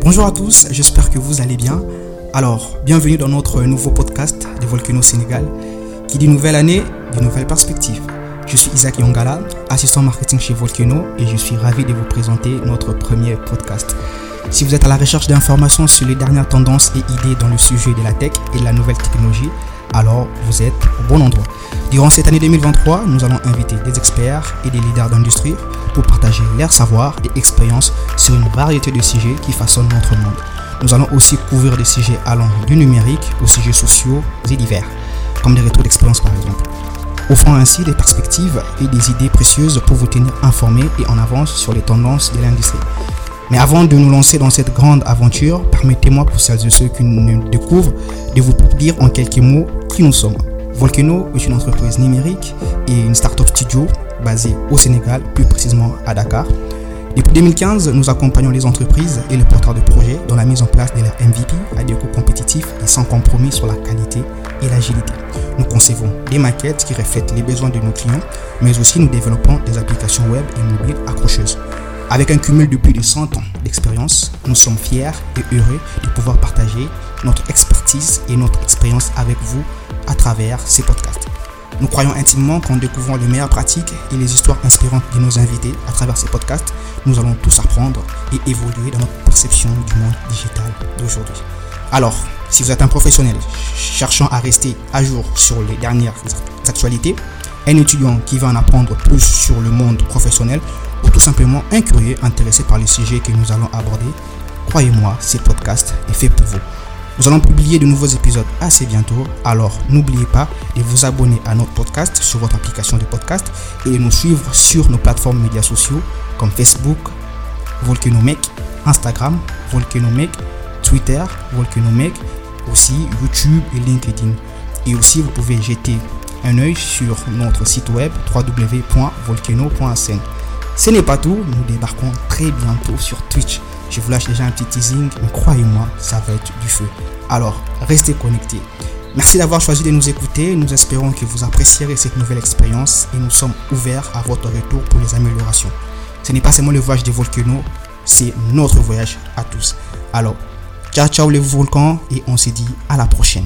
Bonjour à tous, j'espère que vous allez bien. Alors, bienvenue dans notre nouveau podcast de Volcano Sénégal qui dit nouvelle année, de nouvelles perspectives. Je suis Isaac Yongala, assistant marketing chez Volcano et je suis ravi de vous présenter notre premier podcast. Si vous êtes à la recherche d'informations sur les dernières tendances et idées dans le sujet de la tech et de la nouvelle technologie, alors vous êtes au bon endroit. Durant cette année 2023, nous allons inviter des experts et des leaders d'industrie pour partager leurs savoirs et expériences sur une variété de sujets qui façonnent notre monde. Nous allons aussi couvrir des sujets allant du numérique aux sujets sociaux et divers, comme des retours d'expérience par exemple, offrant ainsi des perspectives et des idées précieuses pour vous tenir informés et en avance sur les tendances de l'industrie. Mais avant de nous lancer dans cette grande aventure, permettez-moi pour celles et ceux qui nous découvrent de vous dire en quelques mots qui nous sommes. Volcano est une entreprise numérique et une startup studio basée au Sénégal, plus précisément à Dakar. Depuis 2015, nous accompagnons les entreprises et les porteurs de projets dans la mise en place de leur MVP à des coûts compétitifs et sans compromis sur la qualité et l'agilité. Nous concevons des maquettes qui reflètent les besoins de nos clients, mais aussi nous développons des applications web et mobiles accrocheuses. Avec un cumul de plus de 100 ans d'expérience, nous sommes fiers et heureux de pouvoir partager notre expertise et notre expérience avec vous à travers ces podcasts. Nous croyons intimement qu'en découvrant les meilleures pratiques et les histoires inspirantes de nos invités à travers ces podcasts, nous allons tous apprendre et évoluer dans notre perception du monde digital d'aujourd'hui. Alors, si vous êtes un professionnel cherchant à rester à jour sur les dernières actualités, un étudiant qui va en apprendre plus sur le monde professionnel ou tout simplement un curieux intéressé par les sujets que nous allons aborder, croyez-moi, ce podcast est fait pour vous. Nous allons publier de nouveaux épisodes assez bientôt, alors n'oubliez pas de vous abonner à notre podcast sur votre application de podcast et de nous suivre sur nos plateformes médias sociaux comme Facebook, Volcanomec, Instagram, Volcanomec, Twitter, Volcanomec, aussi YouTube et LinkedIn. Et aussi vous pouvez jeter un œil sur notre site web www.volcano.sn. Ce n'est pas tout, nous débarquons très bientôt sur Twitch. Je vous lâche déjà un petit teasing, mais croyez-moi, ça va être du feu. Alors, restez connectés. Merci d'avoir choisi de nous écouter. Nous espérons que vous apprécierez cette nouvelle expérience et nous sommes ouverts à votre retour pour les améliorations. Ce n'est pas seulement le voyage des volcans, c'est notre voyage à tous. Alors, ciao ciao les volcans et on se dit à la prochaine.